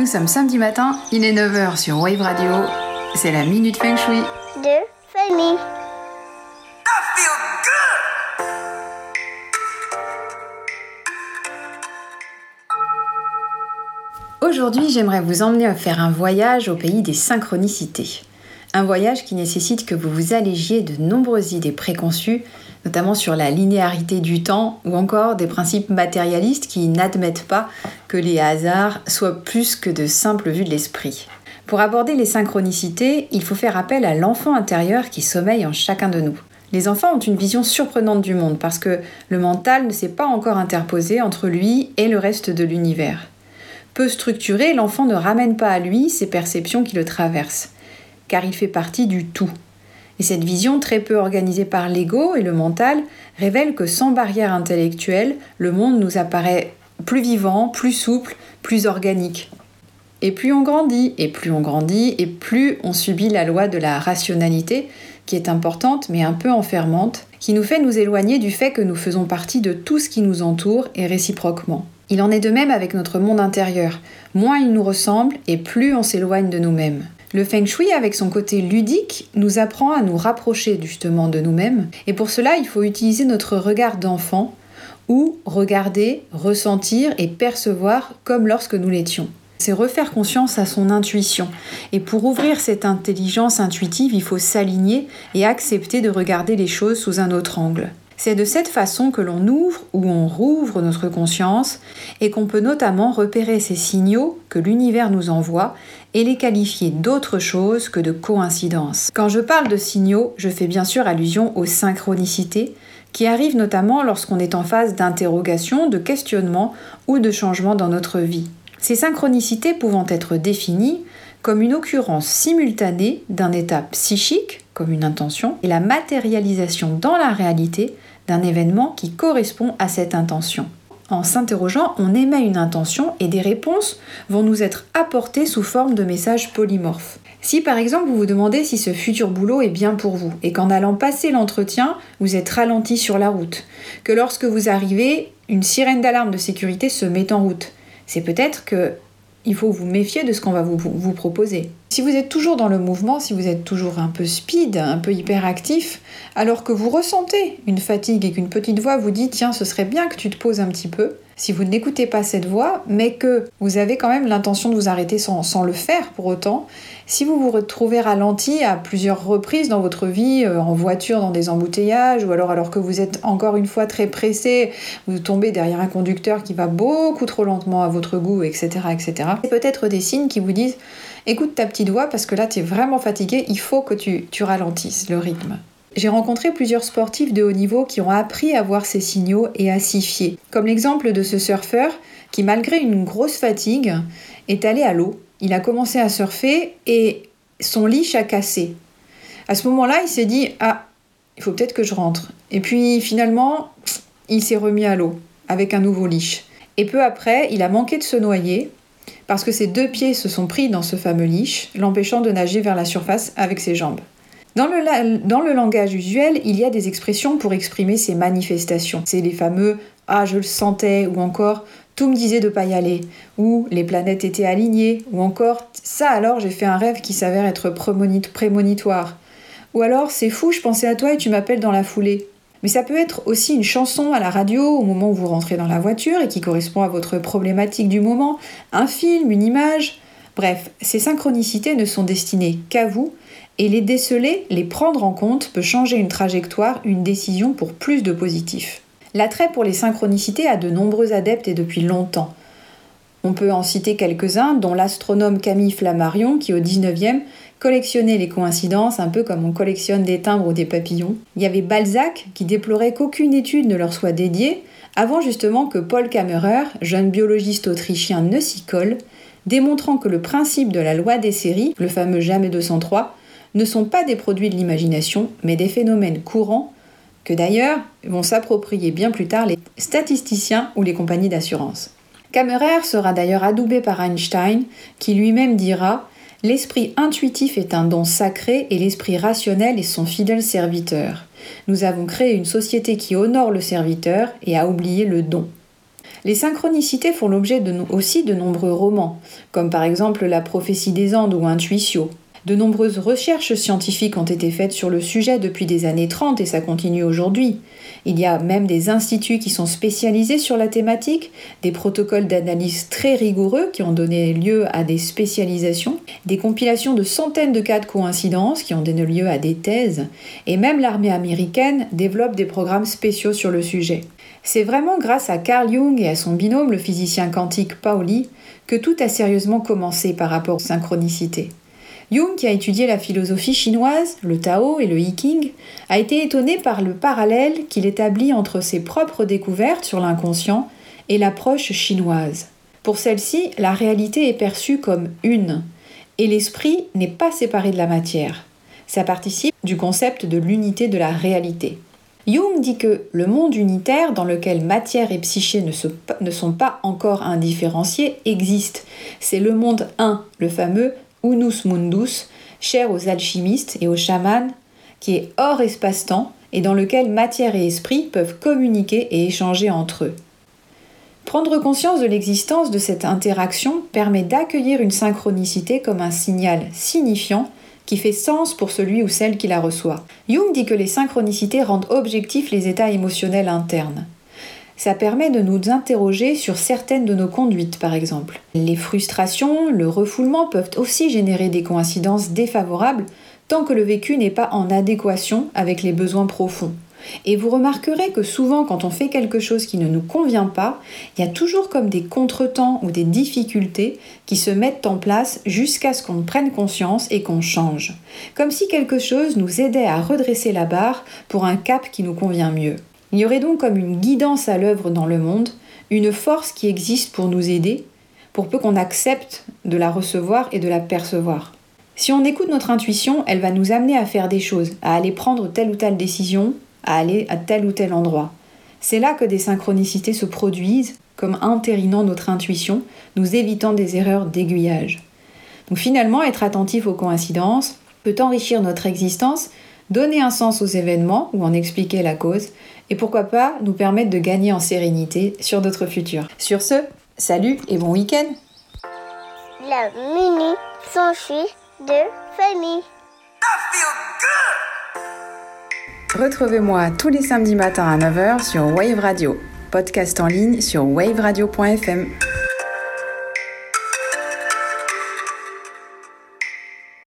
Nous sommes samedi matin, il est 9h sur Wave Radio. C'est la Minute Feng Shui. de Fanny. Aujourd'hui, j'aimerais vous emmener faire un voyage au pays des synchronicités. Un voyage qui nécessite que vous vous allégiez de nombreuses idées préconçues, notamment sur la linéarité du temps ou encore des principes matérialistes qui n'admettent pas que les hasards soient plus que de simples vues de l'esprit. Pour aborder les synchronicités, il faut faire appel à l'enfant intérieur qui sommeille en chacun de nous. Les enfants ont une vision surprenante du monde parce que le mental ne s'est pas encore interposé entre lui et le reste de l'univers. Peu structuré, l'enfant ne ramène pas à lui ces perceptions qui le traversent, car il fait partie du tout. Et cette vision très peu organisée par l'ego et le mental révèle que sans barrière intellectuelle, le monde nous apparaît plus vivant, plus souple, plus organique. Et plus on grandit, et plus on grandit, et plus on subit la loi de la rationalité, qui est importante mais un peu enfermante, qui nous fait nous éloigner du fait que nous faisons partie de tout ce qui nous entoure et réciproquement. Il en est de même avec notre monde intérieur. Moins il nous ressemble et plus on s'éloigne de nous-mêmes. Le feng shui, avec son côté ludique, nous apprend à nous rapprocher justement de nous-mêmes. Et pour cela, il faut utiliser notre regard d'enfant ou regarder, ressentir et percevoir comme lorsque nous l'étions. C'est refaire conscience à son intuition. Et pour ouvrir cette intelligence intuitive, il faut s'aligner et accepter de regarder les choses sous un autre angle. C'est de cette façon que l'on ouvre ou on rouvre notre conscience et qu'on peut notamment repérer ces signaux que l'univers nous envoie et les qualifier d'autre chose que de coïncidence. Quand je parle de signaux, je fais bien sûr allusion aux synchronicités qui arrivent notamment lorsqu'on est en phase d'interrogation, de questionnement ou de changement dans notre vie. Ces synchronicités pouvant être définies comme une occurrence simultanée d'un état psychique, comme une intention, et la matérialisation dans la réalité d'un événement qui correspond à cette intention. En s'interrogeant, on émet une intention et des réponses vont nous être apportées sous forme de messages polymorphes. Si par exemple vous vous demandez si ce futur boulot est bien pour vous et qu'en allant passer l'entretien, vous êtes ralenti sur la route, que lorsque vous arrivez, une sirène d'alarme de sécurité se met en route, c'est peut-être que il faut vous méfier de ce qu'on va vous, vous, proposer. Si vous êtes toujours dans le mouvement, si vous êtes toujours un peu speed, un peu hyperactif, alors que vous ressentez une fatigue et qu'une petite voix vous dit tiens, ce serait bien que tu te poses un petit peu, si vous n'écoutez pas cette voix, mais que vous avez quand même l'intention de vous arrêter sans, sans, le faire pour autant, si vous vous retrouvez ralenti à plusieurs reprises dans votre vie, euh, en voiture, dans des embouteillages, ou alors alors que vous êtes encore une fois très pressé, vous tombez derrière un conducteur qui va beaucoup trop lentement à votre goût, etc., etc., c'est peut-être des signes qui vous disent écoute ta petite voix parce que là tu es vraiment fatigué, il faut que tu, tu ralentisses le rythme. J'ai rencontré plusieurs sportifs de haut niveau qui ont appris à voir ces signaux et à s'y fier. Comme l'exemple de ce surfeur qui, malgré une grosse fatigue, est allé à l'eau. Il a commencé à surfer et son leash a cassé. À ce moment-là, il s'est dit Ah, il faut peut-être que je rentre. Et puis finalement, il s'est remis à l'eau avec un nouveau leash. Et peu après, il a manqué de se noyer parce que ses deux pieds se sont pris dans ce fameux leash, l'empêchant de nager vers la surface avec ses jambes. Dans le, dans le, langage usuel, il y a des expressions pour exprimer ces manifestations. C'est les fameux Ah, je le sentais, ou encore Tout me disait de pas y aller, ou Les planètes étaient alignées, ou encore Ça alors, j'ai fait un rêve qui s'avère être prémonitoire. Ou alors C'est fou, je pensais à toi et tu m'appelles dans la foulée. Mais ça peut être aussi une chanson à la radio au moment où vous rentrez dans la voiture et qui correspond à votre problématique du moment, un film, une image. Bref, ces synchronicités ne sont destinées qu'à vous et les déceler, les prendre en compte peut changer une trajectoire, une décision pour plus de positif. L'attrait pour les synchronicités a de nombreux adeptes et depuis longtemps. On peut en citer quelques-uns, dont l'astronome Camille Flammarion, qui au 19e collectionnait les coïncidences un peu comme on collectionne des timbres ou des papillons. Il y avait Balzac, qui déplorait qu'aucune étude ne leur soit dédiée, avant justement que Paul Kammerer, jeune biologiste autrichien, ne s'y colle, démontrant que le principe de la loi des séries, le fameux jamais 203, ne sont pas des produits de l'imagination, mais des phénomènes courants que d'ailleurs vont s'approprier bien plus tard les statisticiens ou les compagnies d'assurance. Kammerer sera d'ailleurs adoubé par Einstein, qui lui-même dira L'esprit intuitif est un don sacré et l'esprit rationnel est son fidèle serviteur. Nous avons créé une société qui honore le serviteur et a oublié le don. Les synchronicités font l'objet aussi de nombreux romans, comme par exemple La prophétie des Andes ou Intuitio. De nombreuses recherches scientifiques ont été faites sur le sujet depuis des années 30 et ça continue aujourd'hui. Il y a même des instituts qui sont spécialisés sur la thématique, des protocoles d'analyse très rigoureux qui ont donné lieu à des spécialisations, des compilations de centaines de cas de coïncidence qui ont donné lieu à des thèses, et même l'armée américaine développe des programmes spéciaux sur le sujet. C'est vraiment grâce à Carl Jung et à son binôme, le physicien quantique Pauli, que tout a sérieusement commencé par rapport aux synchronicités. Jung, qui a étudié la philosophie chinoise, le Tao et le Yiking, a été étonné par le parallèle qu'il établit entre ses propres découvertes sur l'inconscient et l'approche chinoise. Pour celle-ci, la réalité est perçue comme une, et l'esprit n'est pas séparé de la matière. Ça participe du concept de l'unité de la réalité. Jung dit que le monde unitaire dans lequel matière et psyché ne, ne sont pas encore indifférenciés existe. C'est le monde 1, le fameux Unus Mundus, cher aux alchimistes et aux chamans, qui est hors espace-temps et dans lequel matière et esprit peuvent communiquer et échanger entre eux. Prendre conscience de l'existence de cette interaction permet d'accueillir une synchronicité comme un signal signifiant qui fait sens pour celui ou celle qui la reçoit. Jung dit que les synchronicités rendent objectifs les états émotionnels internes ça permet de nous interroger sur certaines de nos conduites, par exemple. Les frustrations, le refoulement peuvent aussi générer des coïncidences défavorables tant que le vécu n'est pas en adéquation avec les besoins profonds. Et vous remarquerez que souvent quand on fait quelque chose qui ne nous convient pas, il y a toujours comme des contretemps ou des difficultés qui se mettent en place jusqu'à ce qu'on prenne conscience et qu'on change. Comme si quelque chose nous aidait à redresser la barre pour un cap qui nous convient mieux. Il y aurait donc comme une guidance à l'œuvre dans le monde, une force qui existe pour nous aider, pour peu qu'on accepte de la recevoir et de la percevoir. Si on écoute notre intuition, elle va nous amener à faire des choses, à aller prendre telle ou telle décision, à aller à tel ou tel endroit. C'est là que des synchronicités se produisent, comme entérinant notre intuition, nous évitant des erreurs d'aiguillage. Donc finalement, être attentif aux coïncidences peut enrichir notre existence, donner un sens aux événements ou en expliquer la cause, et pourquoi pas nous permettre de gagner en sérénité sur notre futur. Sur ce, salut et bon week-end La mini s'enfuit de famille. Retrouvez-moi tous les samedis matins à 9h sur Wave Radio, podcast en ligne sur waveradio.fm.